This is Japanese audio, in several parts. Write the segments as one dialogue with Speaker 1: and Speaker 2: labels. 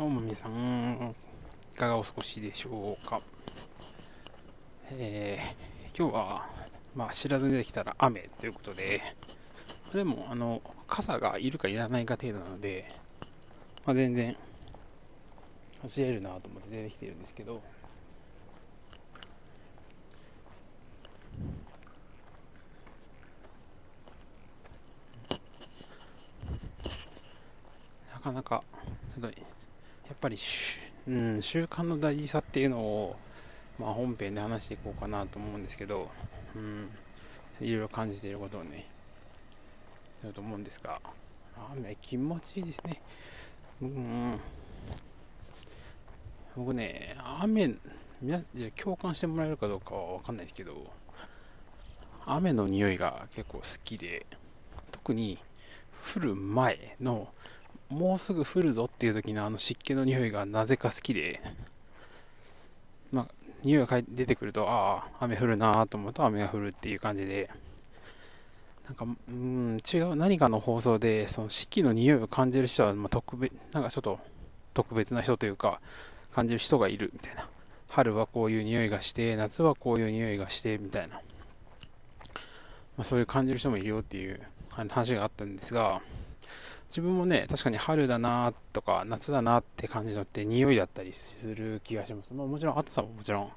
Speaker 1: どうも皆さん、いかがお過ごしでしょうか？えー、今日は、まあ、知らずに出てきたら雨ということで、でも、あの、傘がいるかいらないか程度なので、まあ、全然、走れるなと思って出てきてるんですけど、なかなか、ちょっと、やっぱり、うん、習慣の大事さっていうのを、まあ、本編で話していこうかなと思うんですけど、うん、いろいろ感じていることをね、やると思うんですが、雨気持ちいいですね。うん、僕ね、雨、皆共感してもらえるかどうかは分かんないですけど、雨の匂いが結構好きで、特に降る前のもうすぐ降るぞっていう時のあの湿気の匂いがなぜか好きで、まあ、匂いが出てくると、ああ、雨降るなと思うと雨が降るっていう感じで、なんか、うん、違う何かの放送で、その四季の匂いを感じる人は、まあ、特別、なんかちょっと特別な人というか、感じる人がいるみたいな。春はこういう匂いがして、夏はこういう匂いがして、みたいな。まあ、そういう感じる人もいるよっていう話があったんですが、自分もね、確かに春だなとか夏だなって感じのって匂いだったりする気がします。まあ、もちろん暑さももちろん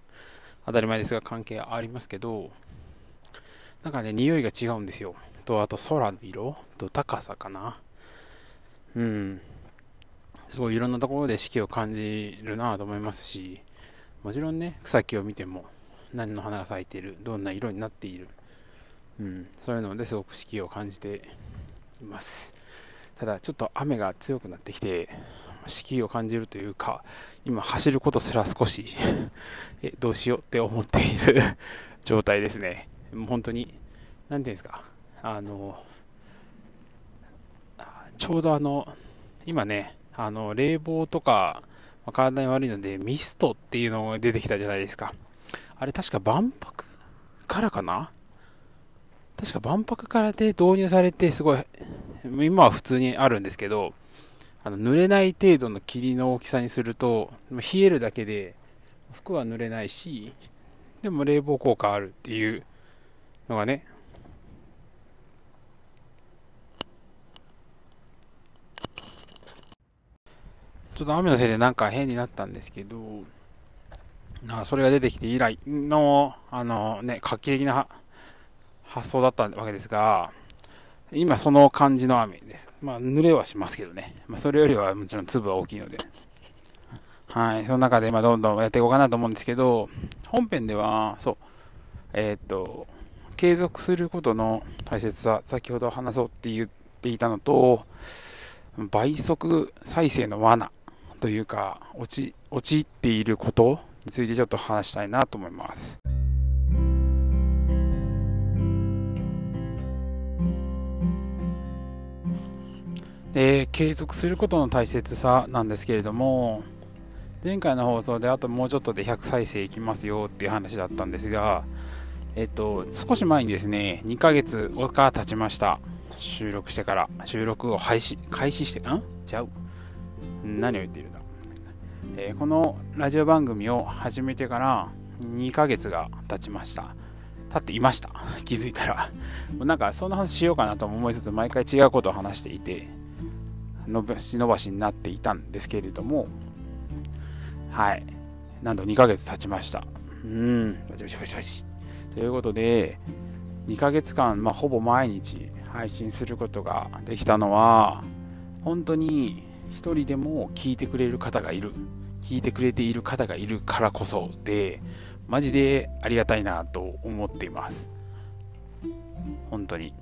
Speaker 1: 当たり前ですが関係ありますけど、なんかね、匂いが違うんですよ。と、あと空の色と高さかな。うん。すごいいろんなところで四季を感じるなと思いますし、もちろんね、草木を見ても何の花が咲いている、どんな色になっている。うん、そういうのですごく四季を感じています。ただちょっと雨が強くなってきて、四季を感じるというか、今走ることすら少し えどうしようって思っている状態ですね。もう本当に、何ていうんですか、あの、ちょうどあの、今ね、あの、冷房とか、体に悪いので、ミストっていうのが出てきたじゃないですか。あれ確か万博からかな確か万博からで導入されて、すごい今は普通にあるんですけど、あの濡れない程度の霧の大きさにすると、冷えるだけで服は濡れないし、でも冷房効果あるっていうのがね、ちょっと雨のせいでなんか変になったんですけど、なそれが出てきて以来の、あのね、画期的な発想だったわけですが、今その感じの雨です。まあ、濡れはしますけどね。まあ、それよりはもちろん粒は大きいので。はい。その中で、ま、どんどんやっていこうかなと思うんですけど、本編では、そう、えー、っと、継続することの大切さ、先ほど話そうって言っていたのと、倍速再生の罠というか、陥っていることについてちょっと話したいなと思います。で継続することの大切さなんですけれども前回の放送であともうちょっとで100再生いきますよっていう話だったんですがえっと少し前にですね2ヶ月が経ちました。収録してから。収録を廃止開始してんちゃう？何を言っているんだ、えー、このラジオ番組を始めてから2ヶ月が経ちました。経っていました。気づいたら。なんかそんな話しようかなとも思いつつ毎回違うことを話していて。伸ばし伸ばしになっていたんですけれども、はい。なんと2ヶ月経ちました。うん。ということで、2ヶ月間、まあ、ほぼ毎日配信することができたのは、本当に一人でも聞いてくれる方がいる、聞いてくれている方がいるからこそで、マジでありがたいなと思っています。本当に。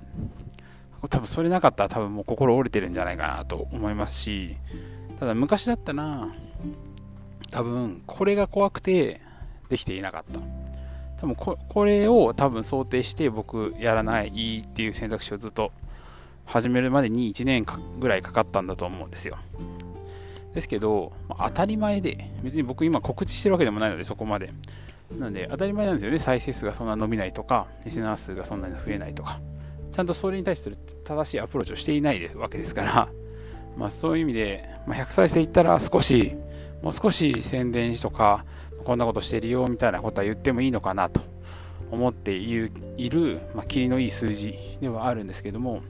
Speaker 1: 多分それなかったら多分もう心折れてるんじゃないかなと思いますし、ただ昔だったら、多分これが怖くてできていなかった。多分ここれを多分想定して僕やらないっていう選択肢をずっと始めるまでに1年ぐらいかかったんだと思うんですよ。ですけど、当たり前で、別に僕今告知してるわけでもないのでそこまで。なので当たり前なんですよね、再生数がそんな伸びないとか、リスナー数がそんなに増えないとか。ちゃんとそれに対する正しいアプローチをしていないですわけですから、まあ、そういう意味で、まあ、100再生いったら少しもう少し宣伝とかこんなことしてるよみたいなことは言ってもいいのかなと思っている、まあ、霧のいい数字ではあるんですけども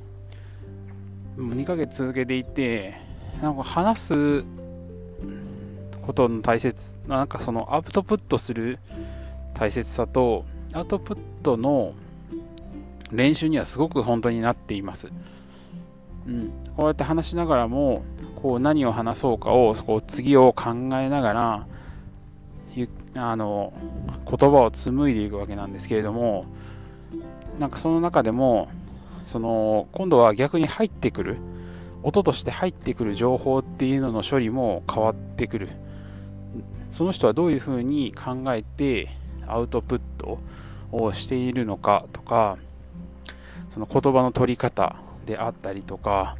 Speaker 1: も2ヶ月続けていてなんか話すことの大切なんかそのアウトプットする大切さとアウトプットの練習にはすごく本当になっています。うん、こうやって話しながらもこう何を話そうかをこう次を考えながらあの言葉を紡いでいくわけなんですけれどもなんかその中でもその今度は逆に入ってくる音として入ってくる情報っていうのの処理も変わってくるその人はどういうふうに考えてアウトプットをしているのかとかその言葉の取り方であったりとか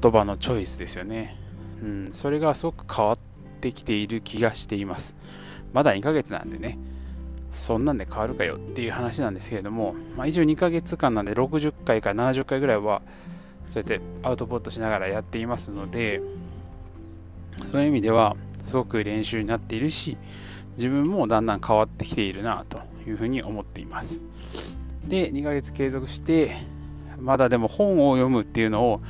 Speaker 1: 言葉のチョイスですよね、うん、それがすごく変わってきている気がしています。まだ2ヶ月なんでねそんなんで変わるかよっていう話なんですけれども、まあ、一応2ヶ月間なんで60回から70回ぐらいはそうやってアウトプットしながらやっていますのでそういう意味ではすごく練習になっているし自分もだんだん変わってきているなというふうに思っています。で2ヶ月継続してまだでも本を読むっていうのを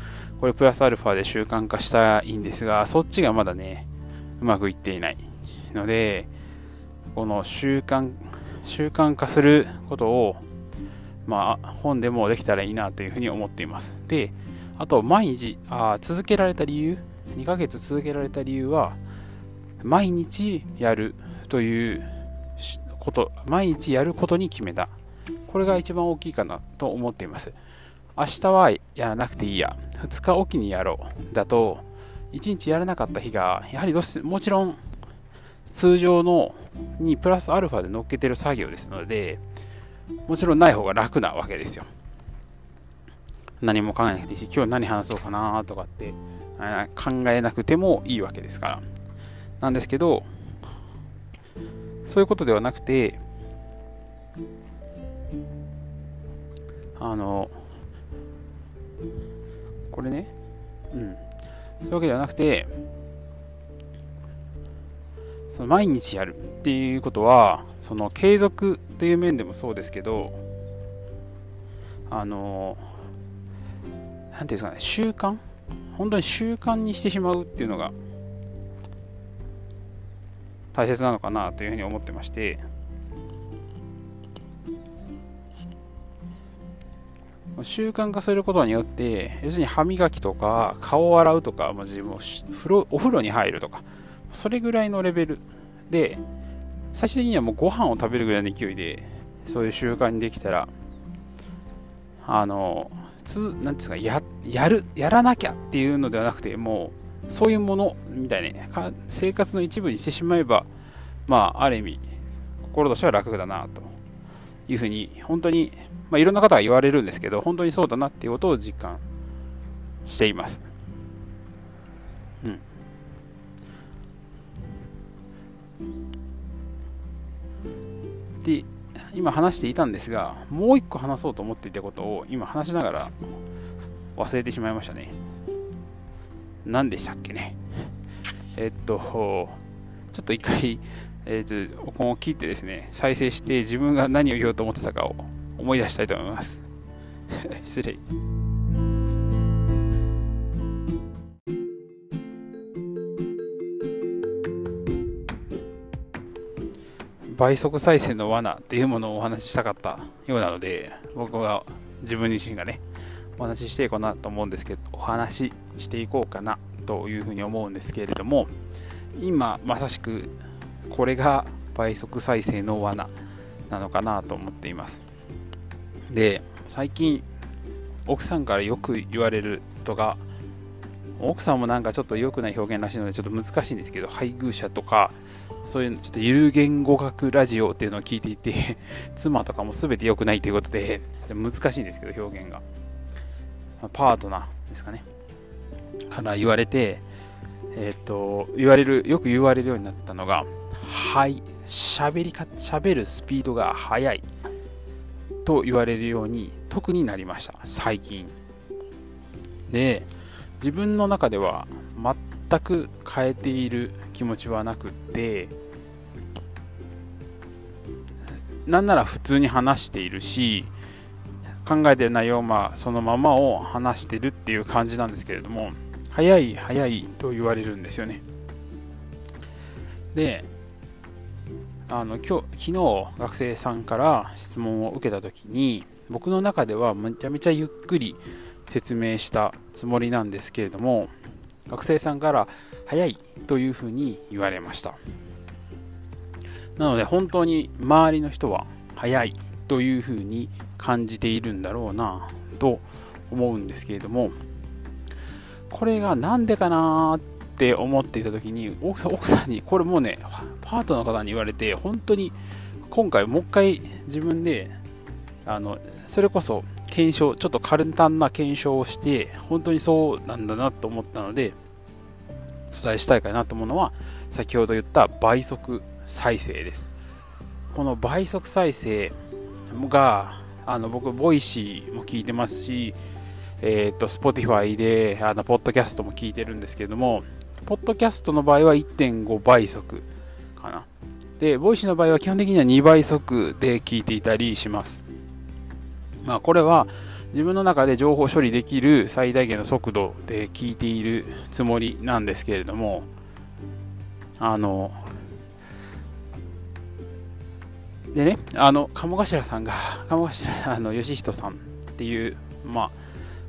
Speaker 1: これプラスアルファで習慣化したいんですがそっちがまだねうまくいっていないのでこの習慣習慣化することをまあ本でもできたらいいなというふうに思っています。であと毎日あ続けられた理由2ヶ月続けられた理由は毎日やるということ毎日やることに決めた。これが一番大きいかなと思っています。明日はやらなくていいや。2日おきにやろうだと1日やらなかった日がやはりどうしてもちろん通常のにプラスアルファで乗っけてる作業ですのでもちろんない方が楽なわけですよ。何も考えなくていいし今日何話そうかなとかって考えなくてもいいわけですから。なんですけどそういうことではなくてあのこれね、うん。そういうわけではなくて、その毎日やるっていうことは、その継続という面でもそうですけど、あの、なんていうんですかね、習慣？本当に習慣にしてしまうっていうのが大切なのかなというふうに思ってまして、習慣化することによって、要するに歯磨きとか、顔を洗うとか、ま自分風呂お風呂に入るとか、それぐらいのレベル。で、最終的にはもうご飯を食べるぐらいの勢いで、そういう習慣にできたら、あの、つなんですかや、やる、やらなきゃっていうのではなくて、もう、そういうものみたいに、生活の一部にしてしまえば、まあ、ある意味、心としては楽だな、というふうに、本当にまあ、いろんな方が言われるんですけど、本当にそうだなっていうことを実感しています。うん。で、今話していたんですが、もう一個話そうと思っていたことを今話しながら忘れてしまいましたね。何でしたっけね。えっと、ちょっと一回、えー、と、ここを切ってですね、再生して自分が何を言おうと思ってたかを思い出したいと思います。失礼。倍速再生の罠っていうものをお話ししたかったようなので僕は自分自身がねお話ししていこうなと思うんですけどお話ししていこうかなというふうに思うんですけれども今まさしくこれが倍速再生の罠なのかなと思っています。で最近奥さんからよく言われるとか奥さんもなんかちょっと良くない表現らしいのでちょっと難しいんですけど配偶者とかそういうちょっとゆる言語学ラジオっていうのを聞いていて 妻とかも全て良くないということで難しいんですけど表現が。パートナーですかね。から言われてえっ、と言われるよく言われるようになったのがはい喋りか喋るスピードが速い。と言われるように特になりました。最近。で自分の中では全く変えている気持ちはなくてなんなら普通に話しているし考えてる内容まあそのままを話してるっていう感じなんですけれども早い早いと言われるんですよね。であの今日昨日学生さんから質問を受けた時に僕の中ではめちゃめちゃゆっくり説明したつもりなんですけれども学生さんから早いというふうに言われました。なので本当に周りの人は早いというふうに感じているんだろうなと思うんですけれどもこれが何でかなっって思っていた時に奥さんにこれもうねパートの方に言われて本当に今回もう一回自分であのそれこそ検証ちょっと簡単な検証をして本当にそうなんだなと思ったのでお伝えしたいかなと思うのは先ほど言った倍速再生です。この倍速再生があの僕 Voicy も聞いてますしえっ、ー、と Spotify であのポッドキャストも聞いてるんですけれどもポッドキャストの場合は1.5倍速かな。で Voicy の場合は基本的には2倍速で聞いていたりします。まあこれは自分の中で情報処理できる最大限の速度で聞いているつもりなんですけれどもあのでね、あの、鴨頭さんが、鴨頭、あの、義人さんっていう、ま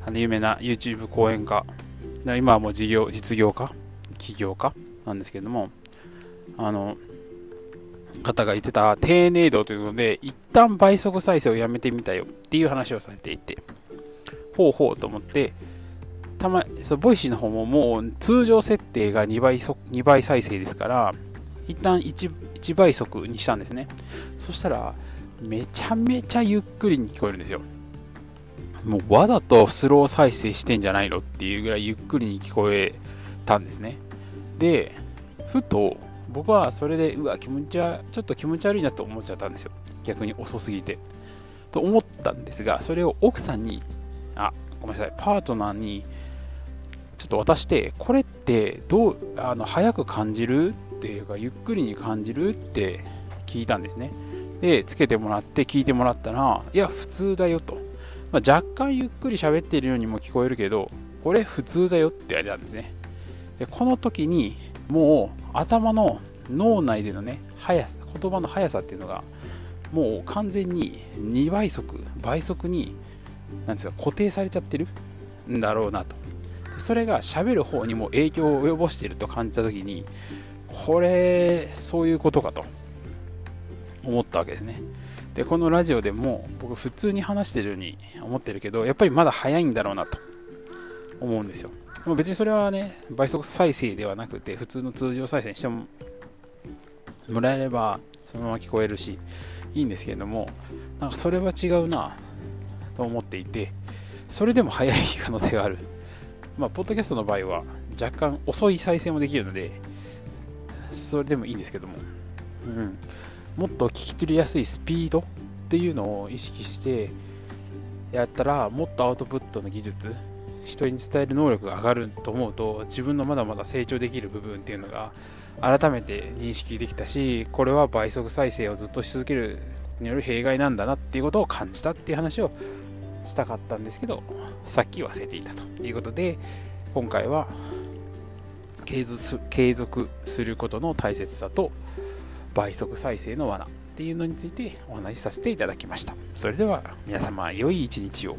Speaker 1: あ、あの、有名な YouTube 講演家、今はもう事業、実業家、起業家なんですけれども、あの、方が言ってた低粘度というので、一旦倍速再生をやめてみたよっていう話をされていて、ほうほうと思って、たま、そう、 Voicy の方ももう通常設定が2倍速2倍再生ですから、一旦 1, 1倍速にしたんですね。そしたら、めちゃめちゃゆっくりに聞こえるんですよ。もうわざとスロー再生してんじゃないのっていうぐらいゆっくりに聞こえたんですね。で、ふと僕はそれで、うわ、気持ちは、ちょっと気持ち悪いなと思っちゃったんですよ。逆に遅すぎて。と思ったんですが、それを奥さんに、あ、ごめんなさい、パートナーに、ちょっと渡して、これってどう、あの、早く感じる？っていうか、ゆっくりに感じる？って聞いたんですね。で、つけてもらって聞いてもらったら、いや、普通だよと。まあ、若干ゆっくり喋っているようにも聞こえるけど、これ普通だよって言われたんですね。で、この時に、もう頭の脳内でのね、速さ、言葉の速さっていうのが、もう完全に2倍速、倍速に、なんですか、固定されちゃってるんだろうなと。それが喋る方にも影響を及ぼしていると感じた時に、これ、そういうことかと思ったわけですね。で、このラジオでも僕普通に話してるように思ってるけど、やっぱりまだ早いんだろうなと思うんですよ。でも別にそれはね、倍速再生ではなくて、普通の通常再生にしてももらえればそのまま聞こえるし、いいんですけれども、なんかそれは違うなと思っていて、それでも早い可能性がある。まあ、ポッドキャストの場合は若干遅い再生もできるので、それでもいいんですけども、うん、もっと聞き取りやすいスピードっていうのを意識してやったらもっとアウトプットの技術人に伝える能力が上がると思うと自分のまだまだ成長できる部分っていうのが改めて認識できたしこれは倍速再生をずっとし続けるによる弊害なんだなっていうことを感じたっていう話をしたかったんですけどさっき忘れていたということで今回は継続継続することの大切さと倍速再生の罠っていうのについてお話しさせていただきました。それでは皆様良い一日を。